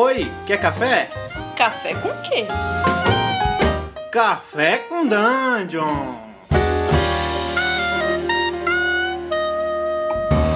Oi, quer café? Café com quê? Café com Dungeon!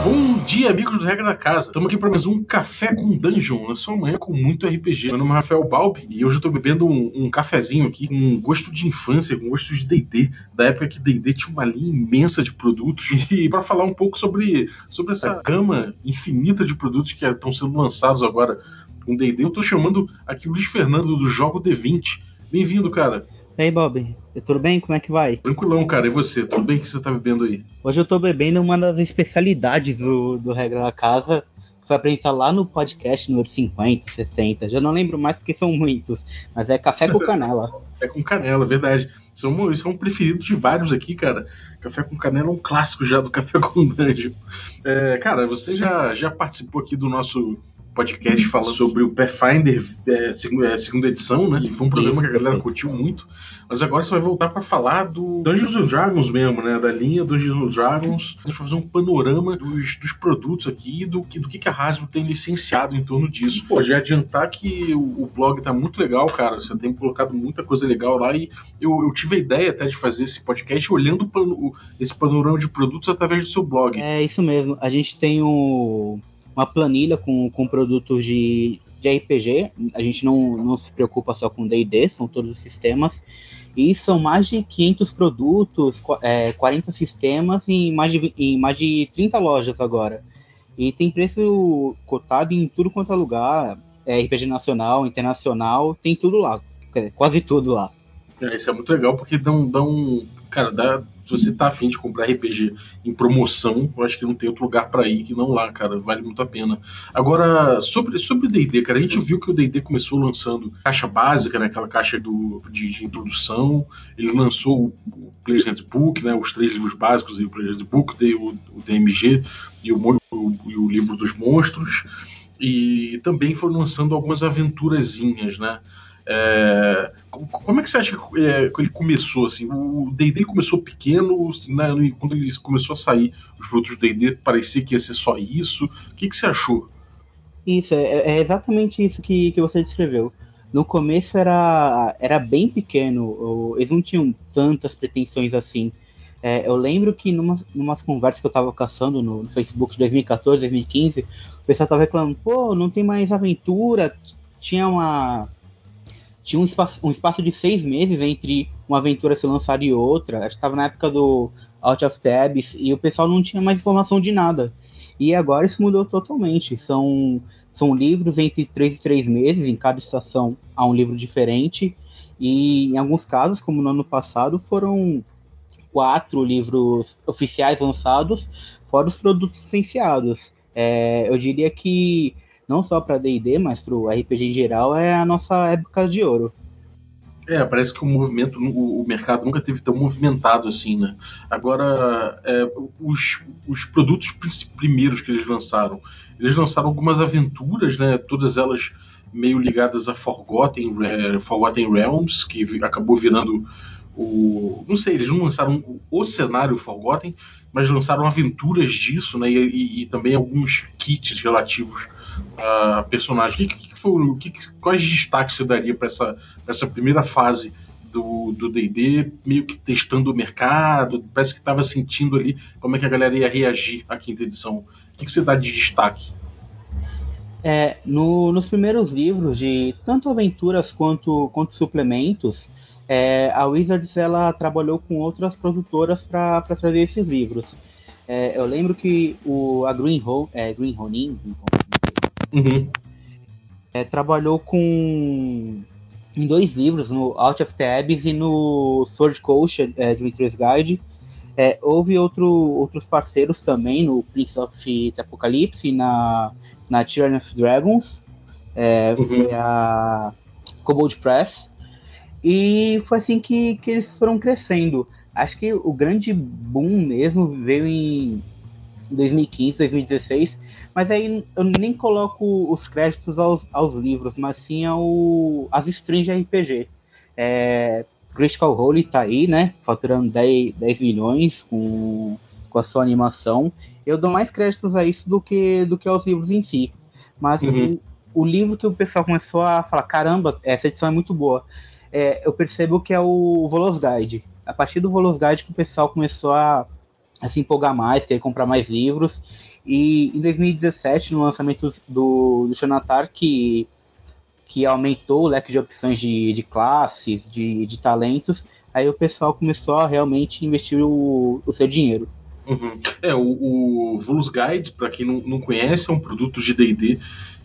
Bom dia, amigos do Regra da Casa. Estamos aqui para mais um Café com Dungeon, na sua manhã com muito RPG. Meu nome é Rafael Balbi e hoje eu estou bebendo um, um, cafezinho aqui com gosto de infância, com gosto de D&D, da época que D&D tinha uma linha imensa de produtos e para falar um pouco sobre, sobre essa gama infinita de produtos que estão sendo lançados agora com D&D, eu estou chamando aqui o Luiz Fernando do Jogo D20. Bem-vindo, cara. E aí, Bob, tudo bem? Como é que vai? Tranquilão, cara. E você? Tudo bem? O que você tá bebendo aí? Hoje eu tô bebendo uma das especialidades do, do Regra da Casa, que foi apresentar lá no podcast número 50, 60. Já não lembro mais porque são muitos, mas é café com canela. café com canela, verdade. São, isso é um preferido de vários aqui, cara. Café com canela é um clássico já do Café com Dungeon. É, cara, você já, já participou aqui do nosso podcast falando sobre o Pathfinder é, é, segunda edição, né? E foi um programa que a galera curtiu muito. Mas agora você vai voltar para falar do Dungeons and Dragons mesmo, né? Da linha Dungeons and Dragons. A gente vai fazer um panorama dos, dos produtos aqui do que, do que a Hasbro tem licenciado em torno disso. Pô, já adiantar que o, o blog tá muito legal, cara. Você tem colocado muita coisa legal lá e eu, eu tive a ideia até de fazer esse podcast olhando o, esse panorama de produtos através do seu blog. É isso mesmo. A gente tem o uma planilha com, com produtos de, de RPG. A gente não, não se preocupa só com D&D, são todos os sistemas. E são mais de 500 produtos, é, 40 sistemas em mais, de, em mais de 30 lojas agora. E tem preço cotado em tudo quanto é lugar. É, RPG nacional, internacional, tem tudo lá. Quase tudo lá. É, isso é muito legal porque dá um, cara, dá, se você tá afim de comprar RPG em promoção, eu acho que não tem outro lugar para ir que não lá, cara. Vale muito a pena. Agora, sobre sobre D&D, cara, a gente viu que o D&D começou lançando caixa básica, né, aquela caixa do, de, de introdução. Ele lançou o Player's Handbook, né, os três livros básicos, o Player's Handbook, o, o DMG e o, o, e o livro dos monstros. E também foi lançando algumas aventurazinhas, né? É, como é que você acha que, é, ele começou? Assim, o D&D começou pequeno, né, quando ele começou a sair os produtos do D&D, parecia que ia ser só isso. O que, que você achou? Isso, é, é exatamente isso que, que você descreveu. No começo era, era bem pequeno, eles não tinham tantas pretensões assim. É, eu lembro que numa, numas conversas que eu tava caçando no, no, Facebook de 2014, 2015, o pessoal tava reclamando, pô, não tem mais aventura, tinha uma tinha um espaço, um espaço de seis meses entre uma aventura ser lançada e outra. Acho que estava na época do Out of Tabs e o pessoal não tinha mais informação de nada. E agora isso mudou totalmente. São, são livros entre três e três meses, em cada estação há um livro diferente. E em alguns casos, como no ano passado, foram quatro livros oficiais lançados, fora os produtos licenciados. É, eu diria que não só para D&D, mas para o RPG em geral, é a nossa época de ouro. É, parece que o movimento, o, mercado nunca teve tão movimentado assim, né? Agora, é, os, os produtos primeiros que eles lançaram, eles lançaram algumas aventuras, né? Todas elas meio ligadas a Forgotten, é, Forgotten Realms, que acabou virando o. Não sei, eles não lançaram o cenário Forgotten, mas lançaram aventuras disso, né? E, e, e também alguns kits relativos a personagem. O que, que foi, que, quais destaques você daria para essa, essa primeira fase do D&D, meio que testando o mercado? Parece que estava sentindo ali como é que a galera ia reagir à quinta edição. O que, que você dá de destaque? É, no, nos primeiros livros de tanto aventuras quanto, quanto suplementos, é, a Wizards ela trabalhou com outras produtoras para trazer esses livros. É, eu lembro que o, a Green, Ho, é, Green Ronin, Uhum. É, trabalhou com em dois livros, no Out of Tabs e no Sword Coast, é, Dimitri's Guide. É, houve outro, outros parceiros também no Prince of Apocalypse e na, na Tyranny of Dragons. É, uhum. Foi a Kobold Press. E foi assim que, que eles foram crescendo. Acho que o grande boom mesmo veio em 2015, 2016, mas aí eu nem coloco os créditos aos, aos livros, mas sim ao, as strings de RPG. É, Critical Role tá aí, né? Faturando 10, 10 milhões com, com a sua animação. Eu dou mais créditos a isso do que, do que aos livros em si. Mas uhum. o livro que o pessoal começou a falar, caramba, essa edição é muito boa. É, eu percebo que é o Volos Guide. A partir do Volos Guide que o pessoal começou a, a se empolgar mais, querer comprar mais livros. E em 2017, no lançamento do, do Xanatar, que, que aumentou o leque de opções de, de classes, de, de talentos, aí o pessoal começou a realmente investir o, o seu dinheiro. Uhum. É, o, o Guide, para quem não, não conhece, é um produto de D&D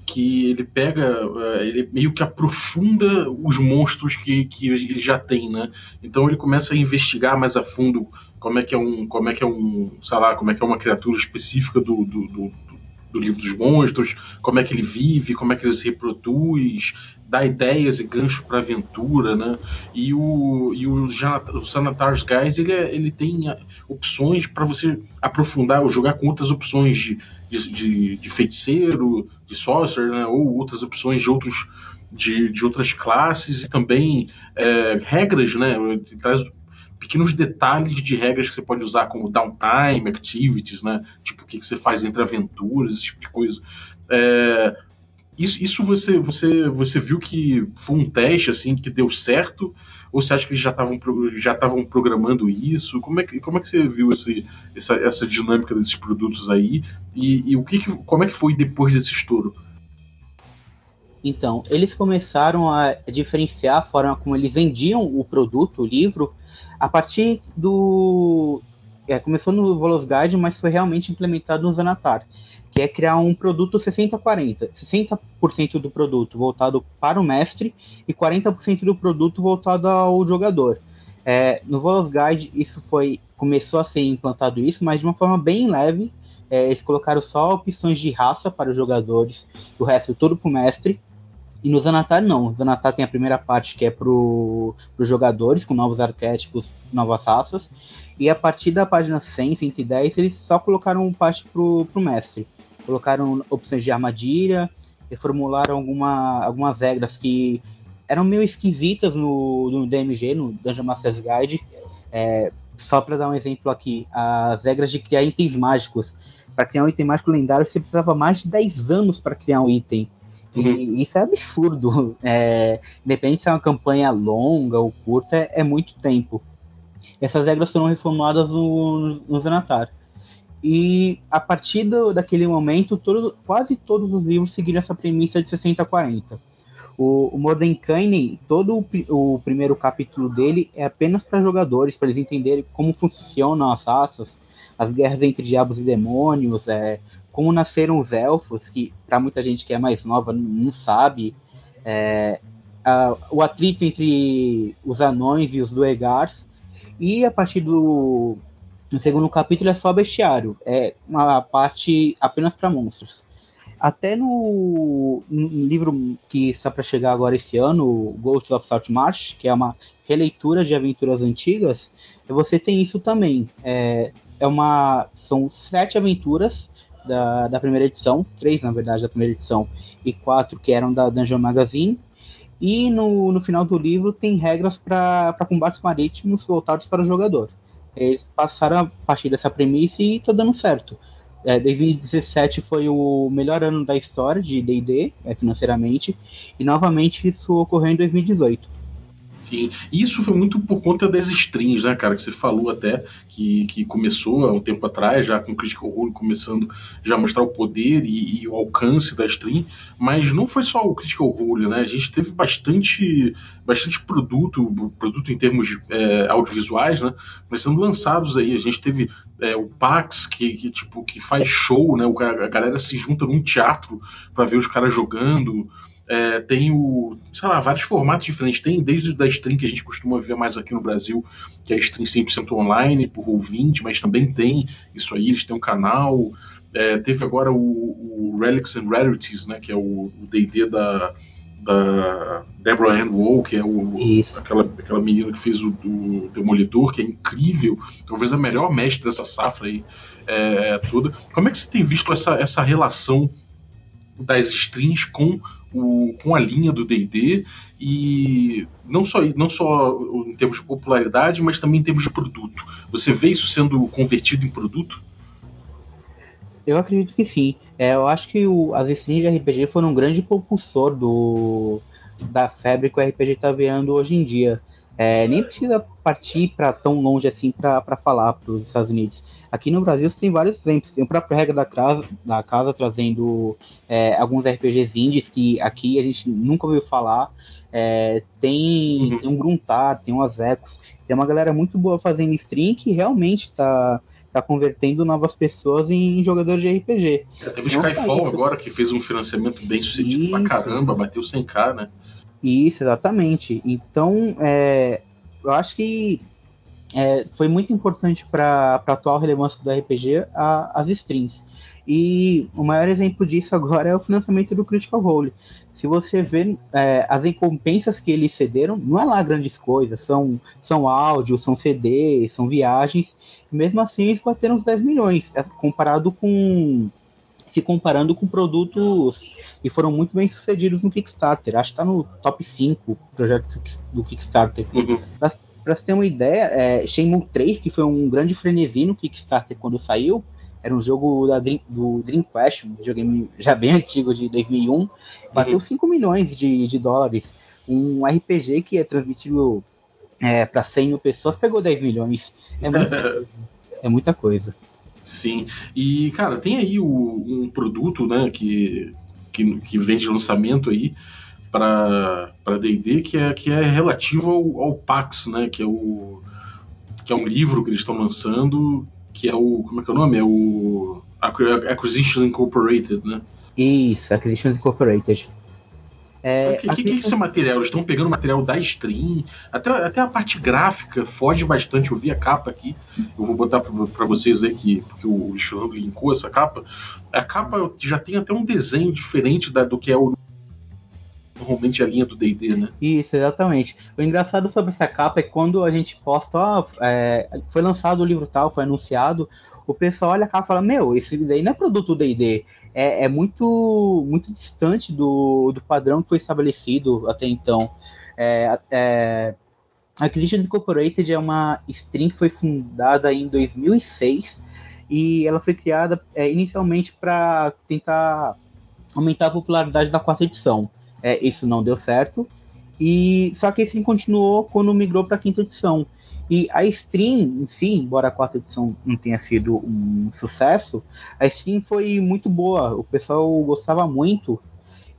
que ele pega, eh, ele meio que aprofunda os monstros que, que ele já tem, né? Então ele começa a investigar mais a fundo como é que é um, como é que é um, sei lá, como é que é uma criatura específica do, do, do, do livro dos monstros, como é que ele vive, como é que ele se reproduz, dá ideias e gancho para aventura, né? E o, e o, o Sanatar's Guide ele, é, ele tem ah, opções para você aprofundar ou jogar com outras opções de, de, de, de feiticeiro, de sorcerer, né? Ou outras opções de outros de, de outras classes e também é, regras, né? Ele traz pequenos detalhes de regras que você pode usar, como downtime, activities, né? Tipo, o que, que você faz entre aventuras, esse tipo de coisa. É, isso, isso você, você, você viu que foi um teste assim que deu certo? Ou você acha que eles já estavam já estavam programando isso? Como é que, como é que você viu esse, essa, essa dinâmica desses produtos aí? E, e o que, que como é que foi depois desse estouro? Então, eles começaram a diferenciar a forma como eles vendiam o produto, o livro, a partir do. É, começou no Volos Guide, mas foi realmente implementado no Zanatar, que é criar um produto 60-40. 60%, do produto voltado para o mestre e 40% do produto voltado ao jogador. É, no Volos Guide isso foi começou a ser implantado isso, mas de uma forma bem leve. É, eles colocaram só opções de raça para os jogadores, o resto tudo para o mestre. E no Zanatar não. O Zanatar tem a primeira parte que é para os jogadores, com novos arquétipos, novas raças. E a partir da página 100, 110, eles só colocaram parte para o mestre. Colocaram opções de armadilha, reformularam alguma, algumas regras que eram meio esquisitas no, no DMG, no Dungeon Master's Guide. É, só para dar um exemplo aqui, as regras de criar itens mágicos. Para criar um item mágico lendário, você precisava mais de 10 anos para criar um item. Uhum. E isso é absurdo. É, independente se é uma campanha longa ou curta, é, é muito tempo. Essas regras foram reformuladas no, no Zanatar. E a partir do, daquele momento, todo, quase todos os livros seguiram essa premissa de 60 a 40. O, o Mordenkainen, todo o, o, primeiro capítulo dele é apenas para jogadores, para eles entenderem como funcionam as raças, as guerras entre diabos e demônios, é, como nasceram os elfos, que para muita gente que é mais nova não sabe, é, a, o atrito entre os anões e os duegars, e a partir do no segundo capítulo é só bestiário, é uma parte apenas para monstros. Até no, no, livro que está para chegar agora esse ano, Ghost of Saltmarsh, que é uma releitura de aventuras antigas, você tem isso também. É, é uma, são sete aventuras da, da primeira edição, três na verdade da primeira edição e quatro que eram da Dungeon Magazine. E no, no final do livro tem regras para combates marítimos voltados para o jogador. Eles passaram a partir dessa premissa e está dando certo. É, 2017 foi o melhor ano da história de D&D, é, financeiramente, e novamente isso ocorreu em 2018. Sim. Isso foi muito por conta das strings, né, cara? Que você falou até que, que começou há um tempo atrás, já com o Critical Role começando já a mostrar o poder e, e, o alcance da string. Mas não foi só o Critical Role, né? A gente teve bastante, bastante produto, produto em termos é, audiovisuais, né? Sendo lançados aí. A gente teve é, o Pax, que, que, tipo, que faz show, né? O, a galera se junta num teatro para ver os caras jogando. É, tem o, sei lá, vários formatos diferentes. Tem desde da stream que a gente costuma ver mais aqui no Brasil, que é a stream 100% online, por ouvinte, mas também tem isso aí, eles têm um canal. É, teve agora o, o, Relics and Rarities, né, que é o D&D da, da Deborah Ann Wall, que é o, aquela, aquela menina que fez o, o Demolidor, que é incrível, talvez a melhor mestre dessa safra aí é, toda. Como é que você tem visto essa, essa relação das strings com, o, com a linha do D&D e não só, não só em termos de popularidade, mas também em termos de produto. Você vê isso sendo convertido em produto? Eu acredito que sim. É, eu acho que o, as streams de RPG foram um grande propulsor do, da febre que o RPG está vendo hoje em dia. É, nem precisa partir para tão longe assim para falar para os Estados Unidos. Aqui no Brasil você tem vários exemplos. Tem o próprio Regra da Casa, da casa trazendo é, alguns RPGs indies que aqui a gente nunca ouviu falar. É, tem, uhum. tem um Gruntar, tem um Azecos. Tem uma galera muito boa fazendo stream que realmente está tá convertendo novas pessoas em jogadores de RPG. É, teve o Skyfall agora que fez um financiamento bem sucedido Isso. pra caramba, bateu 100k, né? Isso, exatamente. Então, é, eu acho que é, foi muito importante para a atual relevância do RPG a, as strings. E o maior exemplo disso agora é o financiamento do Critical Role. Se você vê é, as recompensas que eles cederam, não é lá grandes coisas, são, são áudios, são CDs, são viagens, mesmo assim eles bateram os 10 milhões, é, comparado com. Se comparando com produtos e foram muito bem sucedidos no Kickstarter. Acho que está no top 5 projetos do Kickstarter. Uhum. Para você ter uma ideia, é, Shenmue 3, que foi um grande frenesi no Kickstarter quando saiu, era um jogo da Dream, do Dreamcast, um videogame já bem antigo de 2001, bateu uhum. 5 milhões de, de dólares. Um RPG que é transmitido é, para 100 mil pessoas pegou 10 milhões. É muita, é muita coisa. Sim, e cara, tem aí o, um produto né, que, que, que vem de lançamento aí para D&D que é, que é relativo ao, ao, PAX, né, que é o que é um livro que eles estão lançando, que é o como é que é o nome? É o Acquisitions Incorporated, né? Isso, Acquisitions Incorporated. É, o que, que, que, é esse material? Eles estão pegando material da stream, até, até a parte gráfica foge bastante. Eu vi a capa aqui, eu vou botar para vocês aí, que, porque o Xilando linkou essa capa. A capa já tem até um desenho diferente da, do que é o normalmente a linha do D&D, né? Isso, exatamente. O engraçado sobre essa capa é quando a gente posta, ó, é, foi lançado o livro tal, foi anunciado, o pessoal olha a capa e fala, meu, esse daí não é produto D&D, é, é, muito, muito distante do, do padrão que foi estabelecido até então. É, é, a Activision Incorporated é uma stream que foi fundada em 2006 e ela foi criada é, inicialmente para tentar aumentar a popularidade da quarta edição. É, isso não deu certo. E só que assim continuou quando migrou para a quinta edição. E a stream em si, embora a quarta edição não tenha sido um sucesso, a stream foi muito boa, o pessoal gostava muito.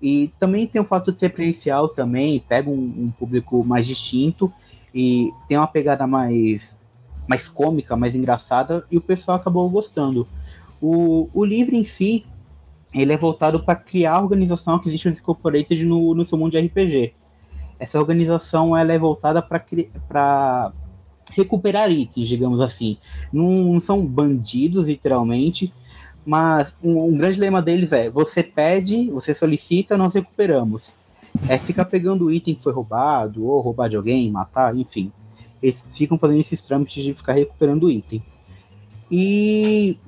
E também tem o fato de ser presencial também, pega um, um público mais distinto e tem uma pegada mais, mais cômica, mais engraçada, e o pessoal acabou gostando. O, o livro em si, ele é voltado para criar a organização Acquisition Incorporated no, no seu mundo de RPG. Essa organização ela é voltada para recuperar itens, digamos assim. Não, não são bandidos, literalmente, mas um, um, grande lema deles é: você pede, você solicita, nós recuperamos. É ficar pegando o item que foi roubado, ou roubar de alguém, matar, enfim. Eles ficam fazendo esses trâmites de ficar recuperando o item. E,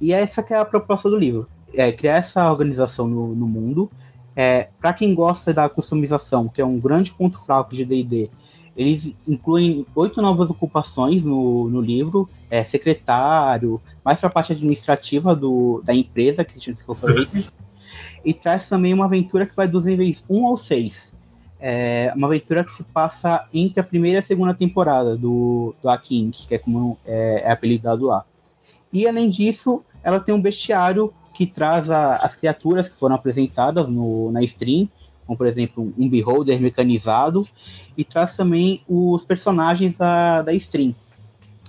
e essa que é a proposta do livro. É criar essa organização no, no mundo. É, para quem gosta da customização, que é um grande ponto fraco de D&D, eles incluem oito novas ocupações no, no livro, é, secretário, mais para a parte administrativa do, da empresa, Christian Incorporated, e traz também uma aventura que vai dos níveis 1 ao 6. É uma aventura que se passa entre a primeira e a segunda temporada do, do A King, que é como é, é apelidado lá. E além disso, ela tem um bestiário que traz a, as criaturas que foram apresentadas no, na stream, como por exemplo um beholder mecanizado, e traz também os personagens da, da stream.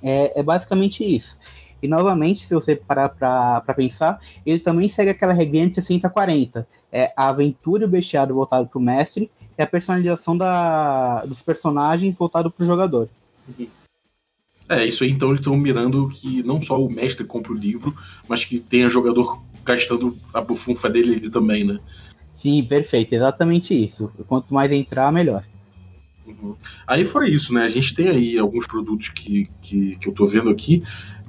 É, é basicamente isso. E novamente, se você parar para pensar, ele também segue aquela regrinha de 60-40. É a aventura e o bestiário voltado para o mestre e a personalização da, dos personagens voltado para o jogador. É, isso aí então eles estão mirando que não só o mestre compra o livro, mas que tenha jogador gastando a bufunfa dele também, né? Sim, perfeito, exatamente isso. Quanto mais entrar, melhor. Uhum. Aí foi isso, né? A gente tem aí alguns produtos que, que, que eu tô vendo aqui,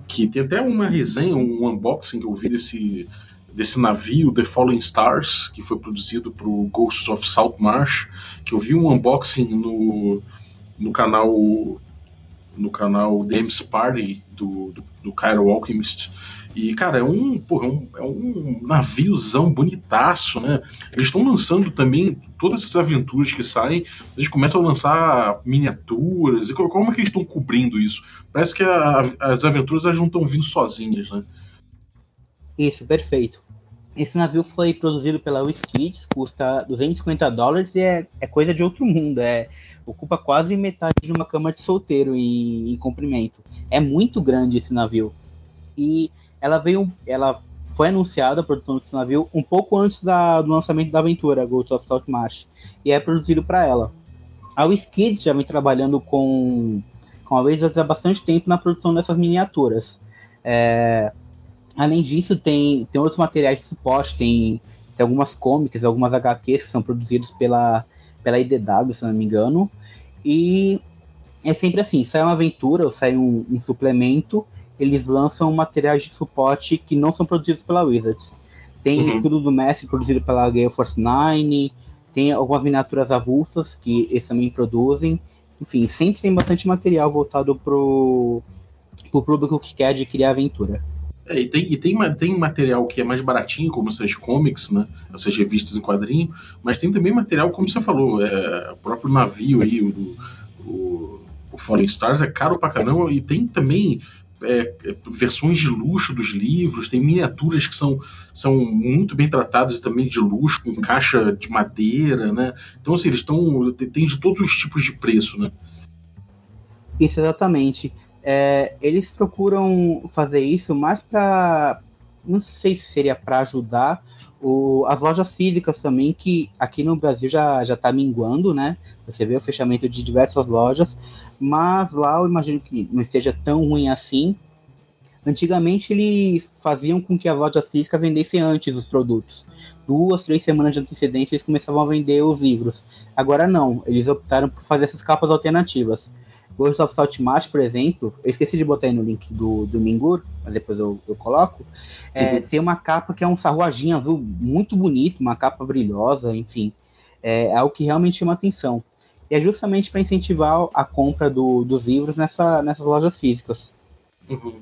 que tem até uma resenha, um unboxing que eu vi desse, desse navio, The Fallen Stars, que foi produzido pro Ghost of Saltmarsh, que eu vi um unboxing no, no canal no canal Games Party do, do, do Cairo Alchemist E, cara, é um, porra, é um, é um naviozão bonitaço, né? Eles estão lançando também todas essas aventuras que saem, eles começam a lançar miniaturas. E como é que eles estão cobrindo isso? Parece que a, as aventuras elas não estão vindo sozinhas, né? Isso, perfeito. Esse navio foi produzido pela WizKids, custa 250 dólares e é, é coisa de outro mundo. É, ocupa quase metade de uma cama de solteiro em, em comprimento. É muito grande esse navio. E ela veio, ela foi anunciada a produção desse navio um pouco antes da, do lançamento da aventura Ghost of Saltmarsh e é produzido para ela. A WizKids já vem trabalhando com, com a Wizards há bastante tempo na produção dessas miniaturas. É, além disso, tem, tem outros materiais de suporte, tem, tem algumas comics, algumas HQs que são produzidos pela, pela IDW, se não me engano. E é sempre assim, sai uma aventura ou sai um, um suplemento, eles lançam materiais de suporte que não são produzidos pela Wizards. Tem uhum. escudo do Messi produzido pela Gale Force 9, tem algumas miniaturas avulsas que eles também produzem. Enfim, sempre tem bastante material voltado pro, pro público que quer adquirir a aventura. É, e tem, e tem, tem material que é mais baratinho, como essas comics, né? Essas revistas em quadrinho, mas tem também material, como você falou, é, o próprio navio aí, o, o, o Falling Stars é caro pra caramba, e tem também é, é, versões de luxo dos livros, tem miniaturas que são, são muito bem tratadas também de luxo, com caixa de madeira, né? Então, assim, eles estão. tem de todos os tipos de preço, né? Isso, exatamente. É, eles procuram fazer isso mais para. Não sei se seria para ajudar o, as lojas físicas também, que aqui no Brasil já está minguando, né? Você vê o fechamento de diversas lojas, mas lá eu imagino que não esteja tão ruim assim. Antigamente eles faziam com que as lojas físicas vendessem antes os produtos. Duas, três semanas de antecedência eles começavam a vender os livros. Agora não, eles optaram por fazer essas capas alternativas. Ghost of Saltmarsh, por exemplo, eu esqueci de botar aí no link do, do Mingur, mas depois eu, eu coloco. É, uhum. Tem uma capa que é um sarruagem azul muito bonito, uma capa brilhosa, enfim. É, é algo que realmente chama atenção. E é justamente para incentivar a compra do, dos livros nessa, nessas lojas físicas. Uhum.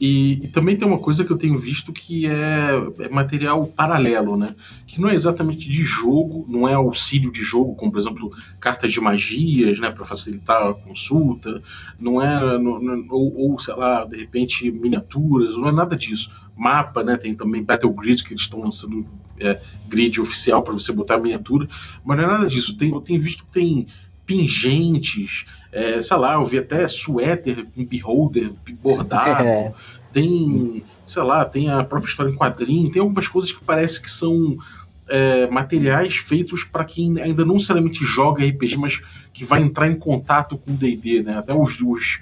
E, e, também tem uma coisa que eu tenho visto que é, é, material paralelo, né? Que não é exatamente de jogo, não é auxílio de jogo, como por exemplo cartas de magias, né, para facilitar a consulta, não é não, não, ou, ou, sei lá, de repente miniaturas, não é nada disso. Mapa, né? Tem também Battle Grid que eles estão lançando é, grid oficial para você botar miniatura, mas não é nada disso. Tem, eu tenho visto que tem pingentes, é, sei lá, eu vi até suéter beholder bordado, é. tem, sei lá, tem a própria história em quadrinho, tem algumas coisas que parece que são é, materiais feitos para quem ainda não necessariamente joga RPG, mas que vai entrar em contato com o D&D, né? Até os, os,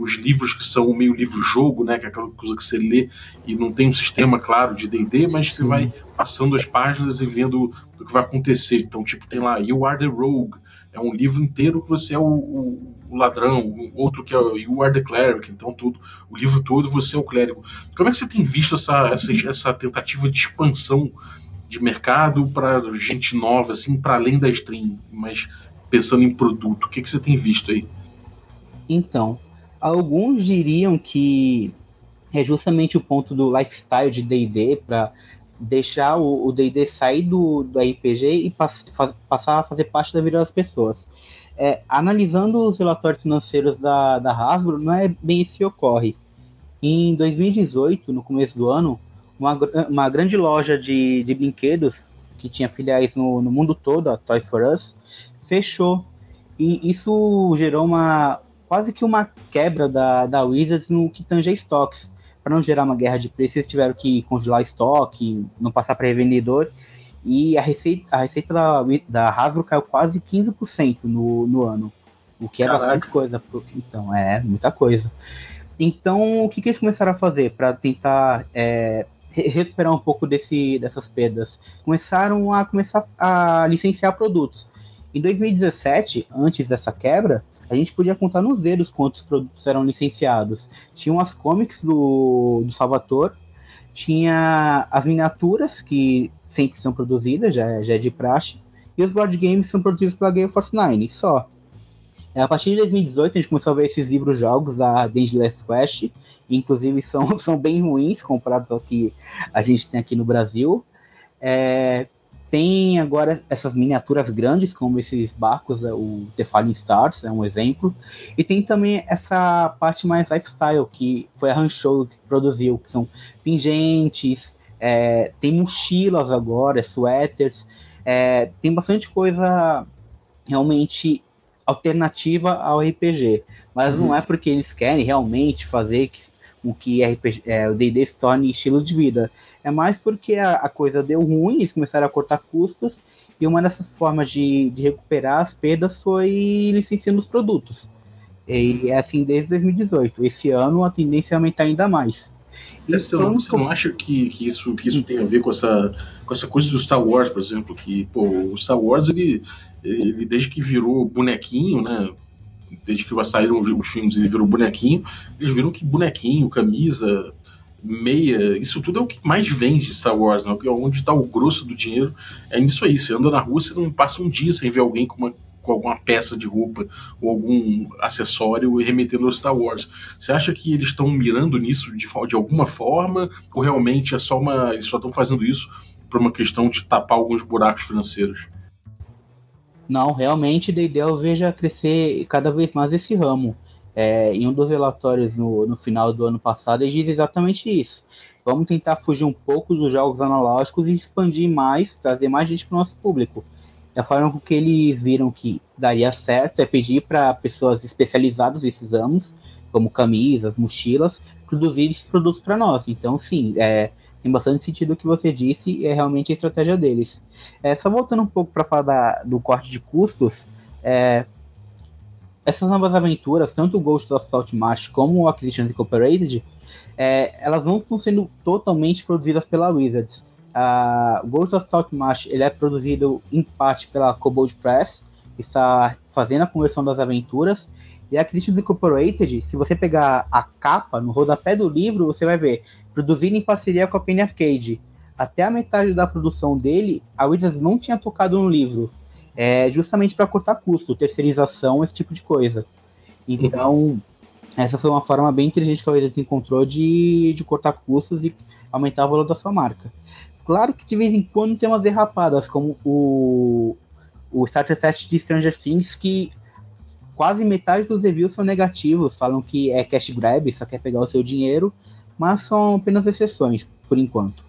os livros que são meio livro-jogo, né? Que é aquela coisa que você lê e não tem um sistema claro de D&D, mas você vai passando as páginas e vendo o que vai acontecer. Então, tipo, tem lá You Are the Rogue, é um livro inteiro que você é o, o, o ladrão, outro que é o Are the Cleric, então tudo, o livro todo você é o clérigo. Como é que você tem visto essa, essa, essa tentativa de expansão de mercado para gente nova, assim, para além da stream, mas pensando em produto? O que, que você tem visto aí? Então, alguns diriam que é justamente o ponto do lifestyle de D&D para deixar o D&D sair do, do RPG e pass, passar a fazer parte da vida das pessoas. É, analisando os relatórios financeiros da, da Hasbro, não é bem isso que ocorre. Em 2018, no começo do ano, uma, uma grande loja de, de brinquedos que tinha filiais no, no mundo todo, a Toys for Us, fechou. E isso gerou uma quase que uma quebra da, da Wizards no que tange estoques para não gerar uma guerra de preços, eles tiveram que congelar estoque, não passar para revendedor. E a receita, a receita da, da Hasbro caiu quase 15% no, no ano. O que é Caraca. bastante coisa. Então, é muita coisa. Então, o que, que eles começaram a fazer para tentar é, recuperar um pouco desse, dessas perdas? Começaram a começar a licenciar produtos. Em 2017, antes dessa quebra, a gente podia contar nos dedos quantos produtos eram licenciados. Tinham as comics do, do Salvatore, tinha as miniaturas, que sempre são produzidas, já, já é de praxe, e os board games são produzidos pela Gale Force 9, só. É, a partir de 2018 a gente começou a ver esses livros-jogos da Dangerous Quest, inclusive são, são bem ruins comparados ao que a gente tem aqui no Brasil. É, tem agora essas miniaturas grandes, como esses barcos, é, o The Falling Stars é um exemplo. E tem também essa parte mais lifestyle, que foi a Rancho que produziu, que são pingentes, é, tem mochilas agora, suéteres, é, tem bastante coisa realmente alternativa ao RPG. Mas não é porque eles querem realmente fazer que, com que RPG, é, o D&D se torne estilo de vida. É mais porque a, a, coisa deu ruim, eles começaram a cortar custos, e uma dessas formas de, de recuperar as perdas foi licenciando os produtos. E é assim desde 2018. Esse ano a tendência é aumentar ainda mais. É, você, não, você não acha que, que, isso, que isso tem a ver com essa, com essa coisa do Star Wars, por exemplo? Que pô, o Star Wars, ele, ele desde que virou bonequinho, né? Desde que saíram os filmes, ele virou bonequinho. Eles viram que bonequinho, camisa, meia, isso tudo é o que mais vende Star Wars, né? Onde está o grosso do dinheiro é nisso aí. Você anda na rua, você não passa um dia sem ver alguém com, uma, com alguma peça de roupa ou algum acessório remetendo ao Star Wars. Você acha que eles estão mirando nisso de, de alguma forma? Ou realmente é só uma. Eles só estão fazendo isso por uma questão de tapar alguns buracos financeiros? Não, realmente D&D eu vejo crescer cada vez mais esse ramo. É, em um dos relatórios no, no final do ano passado, ele diz exatamente isso. Vamos tentar fugir um pouco dos jogos analógicos e expandir mais, trazer mais gente para o nosso público. A forma com que eles viram que daria certo é pedir para pessoas especializadas nesses ramos, como camisas, mochilas, produzir esses produtos para nós. Então, sim, é, tem bastante sentido o que você disse e é realmente a estratégia deles. É, só voltando um pouco para falar da, do corte de custos, é, essas novas aventuras, tanto o Ghost of Saltmarsh como o Acquisitions Incorporated, é, elas não estão sendo totalmente produzidas pela Wizards. O Ghost of Saltmarsh ele é produzido em parte pela Kobold Press, que está fazendo a conversão das aventuras, e Acquisitions Incorporated, se você pegar a capa no rodapé do livro, você vai ver produzido em parceria com a Penny Arcade. Até a metade da produção dele, a Wizards não tinha tocado no livro é justamente para cortar custo, terceirização, esse tipo de coisa. Então, uhum. essa foi uma forma bem inteligente que a Wizards encontrou de, de cortar custos e aumentar o valor da sua marca. Claro que de vez em quando tem umas derrapadas, como o, o Starter Set de Stranger Things, que quase metade dos reviews são negativos, falam que é cash grab, só quer pegar o seu dinheiro, mas são apenas exceções, por enquanto.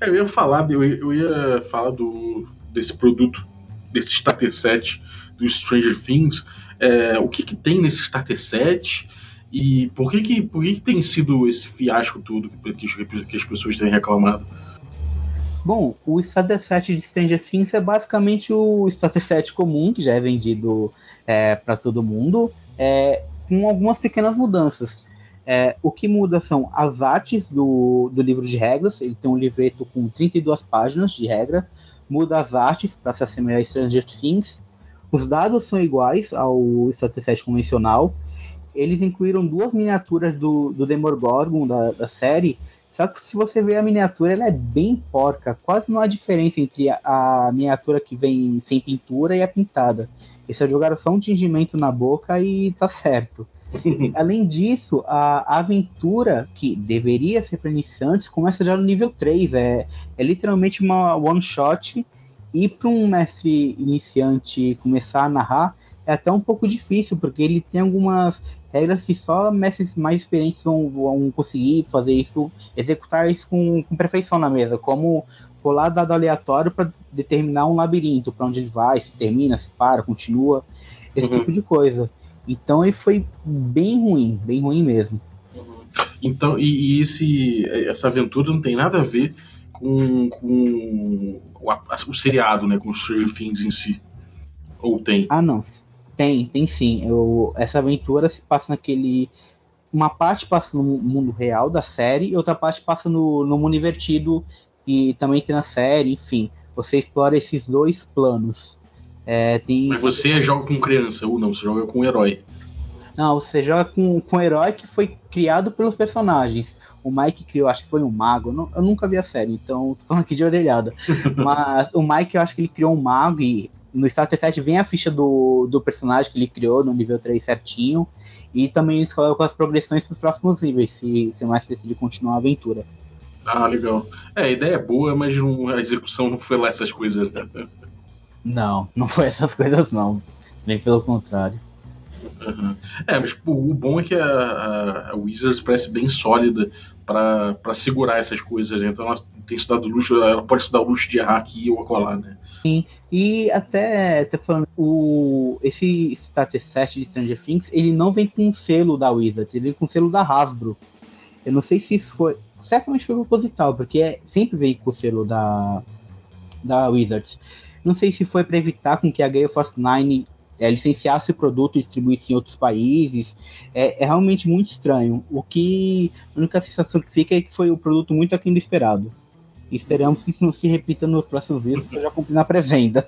É, eu ia falar, eu ia, falar do, desse produto desse starter set do Stranger Things, é, o que, que tem nesse starter set e por que que, por que, que tem sido esse fiasco todo que, que, que as pessoas têm reclamado? Bom, o starter set de Stranger Things é basicamente o starter set comum que já é vendido é, para todo mundo, é, com algumas pequenas mudanças. É, o que muda são as artes do, do livro de regras. Ele tem um livreto com 32 páginas de regra muda as artes para se assemelhar a Stranger Things. Os dados são iguais ao Starter Set convencional. Eles incluíram duas miniaturas do, do Demogorgon da, da série, só que se você ver a miniatura, ela é bem porca. Quase não há diferença entre a, a miniatura que vem sem pintura e a pintada. Eles só jogaram só um tingimento na boca e tá certo. Além disso, a aventura, que deveria ser para iniciantes, começa já no nível 3. É, é literalmente uma one shot. E para um mestre iniciante começar a narrar é até um pouco difícil, porque ele tem algumas regras que só mestres mais experientes vão, vão conseguir fazer isso, executar isso com, com perfeição na mesa, como rolar dado aleatório para determinar um labirinto, para onde ele vai, se termina, se para, continua, esse uhum. tipo de coisa. Então ele foi bem ruim, bem ruim mesmo. Então, e, e esse, essa aventura não tem nada a ver com, com o, a, o, seriado, né? Com Stranger Things em si. Ou tem? Ah, não. Tem, tem sim. Eu, essa aventura se passa naquele. Uma parte passa no mundo real da série e outra parte passa no, no mundo invertido que também tem na série, enfim. Você explora esses dois planos. É, tem... Mas você joga com criança ou não? Você joga com um herói? Não, você joga com, com um herói que foi criado pelos personagens. O Mike criou, acho que foi um mago. Eu, não, eu nunca vi a série, então tô falando aqui de orelhada. Mas o Mike, eu acho que ele criou um mago e no Starter 7 vem a ficha do, do personagem que ele criou no nível 3 certinho. E também eles colocam as progressões para os próximos níveis, se, se mais decidir continuar a aventura. Ah, legal. É, a ideia é boa, mas não, a execução não foi lá essas coisas, né? Não, não foi essas coisas não. Bem pelo contrário. Uhum. É, mas tipo, o bom é que a, a, Wizards parece bem sólida para segurar essas coisas. Né? Então ela tem se dado luxo, ela pode se dar o luxo de errar aqui ou acolá, né? Sim, e até, até falando, o, esse Starter Set de Stranger Things, ele não vem com o selo da Wizards, ele vem com o selo da Hasbro. Eu não sei se isso foi. Certamente foi proposital, porque é, sempre vem com o selo da, da Wizards. Não sei se foi para evitar com que a Gale Force 9 é, licenciasse o produto e distribuísse em outros países. É, é, realmente muito estranho. O que a única sensação que fica é que foi o um produto muito aquém do esperado. Esperamos que isso não se repita nos próximos dias, para já cumprir na pré-venda.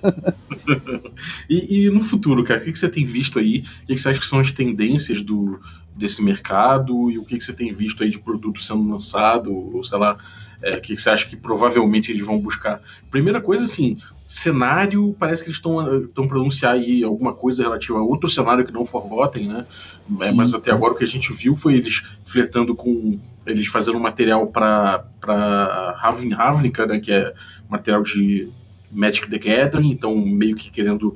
e, e, no futuro, cara, o que, que você tem visto aí? O que, que você acha que são as tendências do, desse mercado? E o que, que você tem visto aí de produto sendo lançado? Ou sei lá, é, que, você acha que provavelmente eles vão buscar? Primeira coisa, assim, cenário, parece que eles estão pronunciar aí alguma coisa relativa a outro cenário que não Forgotten, né? É, mas até agora o que a gente viu foi eles flertando com. eles fazendo material para Ravn Ravnica, né? Que é material de Magic the Gathering, então meio que querendo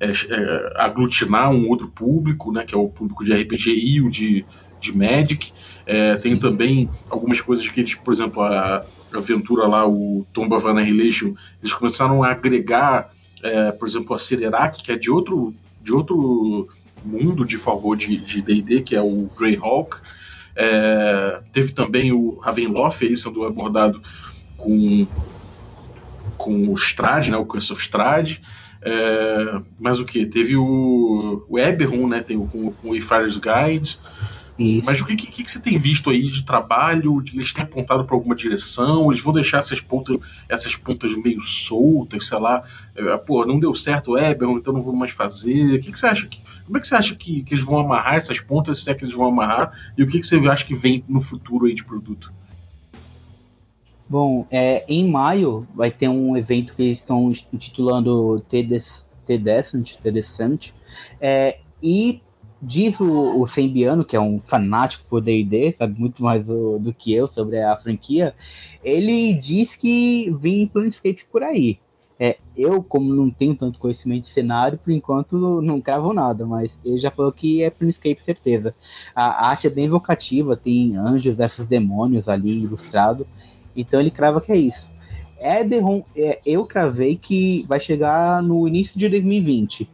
é, é, aglutinar um outro público, né? Que é o público de RPG e o de, de Magic. É, tem também algumas coisas que eles, por exemplo, a aventura lá, o Tomb of Annihilation, eles começaram a agregar, é, por exemplo, a Cererac, que é de outro, de outro mundo de Forgo de D&D, que é o Greyhawk. É, teve também o Ravenloft aí sendo abordado com, com o Strade, né, o Curse of Strade. É, mas o que? Teve o, o Eberron, né, tem o, com, com o Wayfarer's Guide. Isso. Mas o que, que, que, você tem visto aí de trabalho? Eles têm apontado para alguma direção? Eles vão deixar essas pontas, essas pontas meio soltas, sei lá? É, pô, não deu certo o Eber, então não vou mais fazer. O que, que você acha? Que, como é que você acha que, que eles vão amarrar essas pontas, se é que eles vão amarrar? E o que, que você acha que vem no futuro aí de produto? Bom, é, em maio vai ter um evento que eles estão intitulando T-Descent, T-Descent, é, e Diz o, o Sembiano, que é um fanático por D&D, sabe muito mais do, do, que eu sobre a franquia, ele diz que vem Planescape por aí. É, eu, como não tenho tanto conhecimento de cenário, por enquanto não cravo nada, mas ele já falou que é Planescape certeza. A arte é bem evocativa, tem anjos versus demônios ali ilustrado, então ele crava que é isso. Eberron, é, eu cravei que vai chegar no início de 2020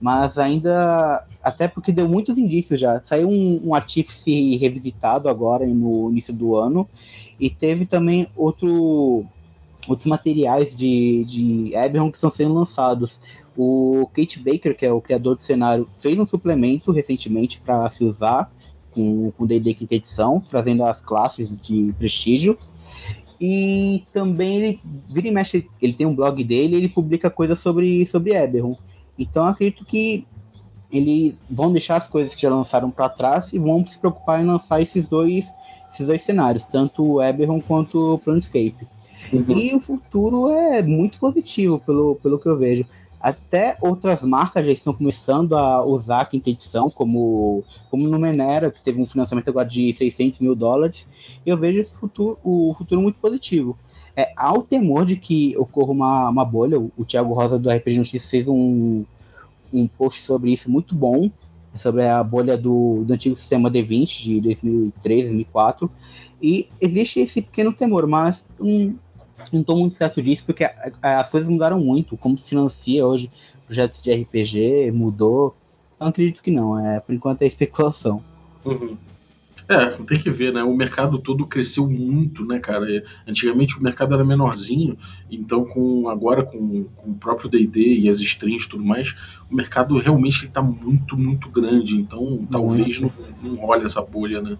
mas ainda até porque deu muitos indícios já. Saiu um, um artífice revisitado agora no início do ano e teve também outro, outros materiais de, de Eberron que estão sendo lançados. O Kate Baker, que é o criador do cenário, fez um suplemento recentemente para se usar com o D&D quinta edição, trazendo as classes de prestígio. E também ele vira e mexe, ele tem um blog dele, ele publica coisas sobre sobre Eberron. Então acredito que eles vão deixar as coisas que já lançaram para trás e vão se preocupar em lançar esses dois, esses dois cenários, tanto o Eberron quanto o Planescape. Uhum. E o futuro é muito positivo, pelo, pelo que eu vejo. Até outras marcas já estão começando a usar a quinta edição, como, como no Menera, que teve um financiamento agora de 600 mil dólares. E eu vejo esse futuro, o futuro muito positivo. É, há o temor de que ocorra uma, uma bolha. O, o Thiago Rosa do RPG Notícias fez um, um post sobre isso muito bom, sobre a bolha do, do antigo sistema D20 de 2003, 2004. E existe esse pequeno temor, mas um, não estou muito certo disso, porque as coisas mudaram muito. Como se financia hoje projetos de RPG, mudou. Eu acredito que não, é, por enquanto é especulação. Uhum. É, tem que ver, né? O mercado todo cresceu muito, né, cara? Antigamente o mercado era menorzinho, então com agora com, com o próprio D&D e as strings e tudo mais, o mercado realmente está muito, muito grande. Então talvez não, não role essa bolha, né?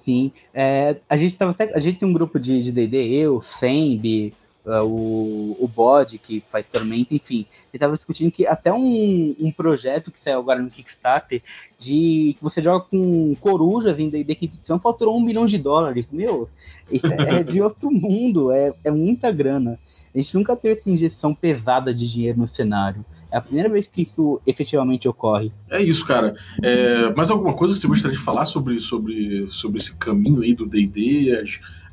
Sim, é, a gente tava até, a gente tem um grupo de D&D, eu, Sembi, uh, o, o Bode, que faz Tormenta, enfim. Ele estava discutindo que até um, um projeto que saiu agora no Kickstarter, de que você joga com corujas em D&D quinta edição, faturou um milhão de dólares. Meu, isso é, é de outro mundo, é, é muita grana. A gente nunca teve essa injeção pesada de dinheiro no cenário. É a primeira vez que isso efetivamente ocorre. É isso, cara. É, mais alguma coisa que você gostaria de falar sobre, sobre, sobre esse caminho aí do D&D,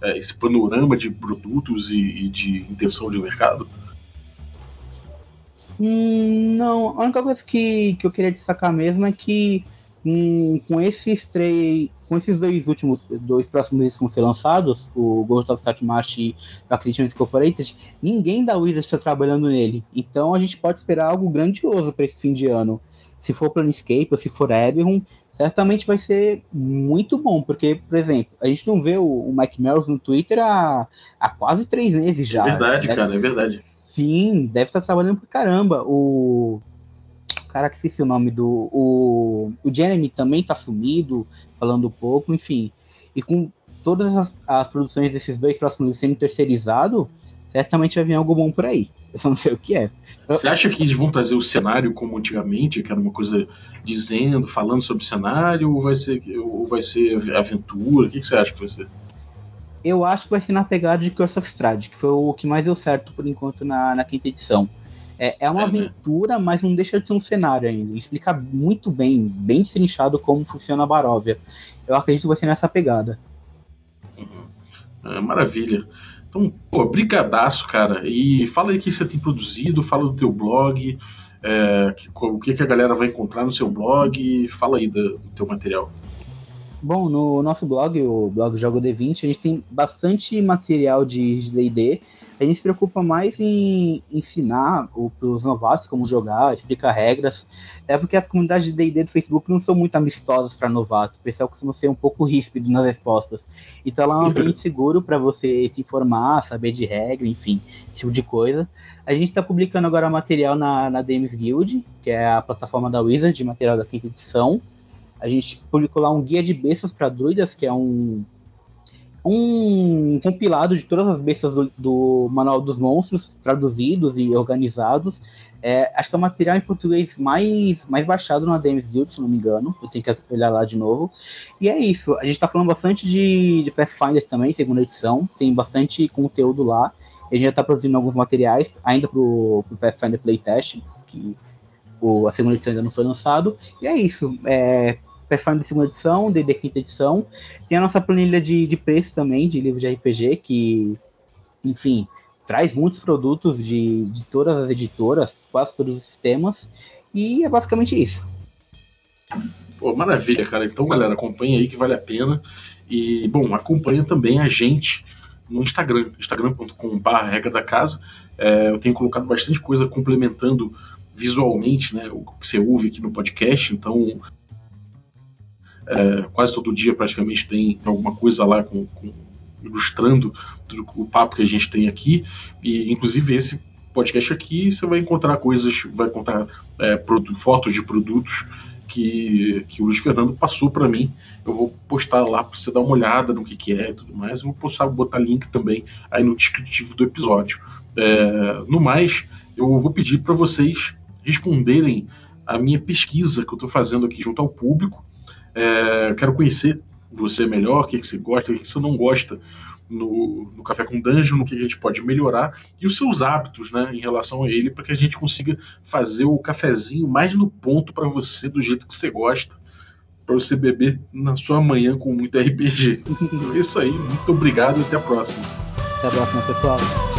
é, esse panorama de produtos e, e de intenção de mercado? Hum, não, a única coisa que, que eu queria destacar mesmo é que hum, com esses três, com esses dois últimos, dois próximos discos que vão ser lançados, o Ghost of Satmash e o Activision Incorporated, ninguém da Wizard está trabalhando nele. Então a gente pode esperar algo grandioso para esse fim de ano. Se for Planescape ou se for Eberron, certamente vai ser muito bom, porque, por exemplo, a gente não vê o, Mike Melrose no Twitter há, há quase três meses já. É verdade, cara, é verdade. Sim, deve estar trabalhando por caramba. O. Cara, que esqueci o nome do. O, o Jeremy também tá sumido, falando pouco, enfim. E com todas as, as produções desses dois próximos sendo terceirizado, certamente vai vir algo bom por aí. Eu só não sei o que é. Você acha que eles vão trazer o cenário como antigamente, que era uma coisa dizendo, falando sobre o cenário, ou vai ser, ou vai ser aventura? O que, que você acha que vai ser? eu acho que vai ser na pegada de Curse of Strahd, que foi o que mais deu certo por enquanto na, na quinta edição. É, é uma é, aventura, né? mas não deixa de ser um cenário ainda. Explica muito bem, bem destrinchado como funciona a Baróvia. Eu acredito que vai ser nessa pegada. Uhum. É, maravilha. Então, pô, brigadaço, cara. E fala aí o que você tem produzido, fala do teu blog, é, que, o que, que a galera vai encontrar no seu blog, fala aí do, do teu material. Bom, no nosso blog, o blog Jogo D20, a gente tem bastante material de D&D. A gente se preocupa mais em ensinar os novatos como jogar, explicar regras. É porque as comunidades de D&D do Facebook não são muito amistosas para novatos. O pessoal costuma ser um pouco ríspido nas respostas. Então lá é um ambiente seguro para você se informar, saber de regra, enfim, esse tipo de coisa. A gente está publicando agora material na, na Games Guild, que é a plataforma da Wizard de material da quinta edição. A gente publicou lá um guia de bestas para druidas, que é um um compilado de todas as bestas do, do Manual dos Monstros, traduzidos e organizados. É, acho que é o material em português mais, mais baixado na DMs Guild, se não me engano. Eu tenho que olhar lá de novo. E é isso. A gente está falando bastante de, de Pathfinder também, segunda edição. Tem bastante conteúdo lá. A gente já está produzindo alguns materiais, ainda para o Pathfinder Playtest, que o, a segunda edição ainda não foi lançado. E é isso. É, Pathfinder segunda edição, D&D quinta edição. Tem a nossa planilha de, de preço também, de livros de RPG, que, enfim, traz muitos produtos de, de todas as editoras, quase todos os sistemas. E é basicamente isso. Pô, maravilha, cara. Então, galera, acompanha aí que vale a pena. E, bom, acompanha também a gente no Instagram, instagram.com.br regra da casa. É, eu tenho colocado bastante coisa complementando visualmente né, o que você ouve aqui no podcast. Então, é, quase todo dia praticamente tem alguma coisa lá com, com, ilustrando o papo que a gente tem aqui. E inclusive esse podcast aqui você vai encontrar coisas, vai encontrar é, fotos de produtos que, que o Luiz Fernando passou para mim. Eu vou postar lá para você dar uma olhada no que, que é e tudo mais. Eu vou postar, botar link também aí no descritivo do episódio. É, no mais, eu vou pedir para vocês responderem a minha pesquisa que eu estou fazendo aqui junto ao público. É, quero conhecer você melhor, o que, que você gosta, o que, que você não gosta no, no Café com Dungeon, no que a gente pode melhorar e os seus hábitos né, em relação a ele, para que a gente consiga fazer o cafezinho mais no ponto para você, do jeito que você gosta, para você beber na sua manhã com muito RPG. Então é isso aí, muito obrigado e até a próxima. Até a próxima, pessoal.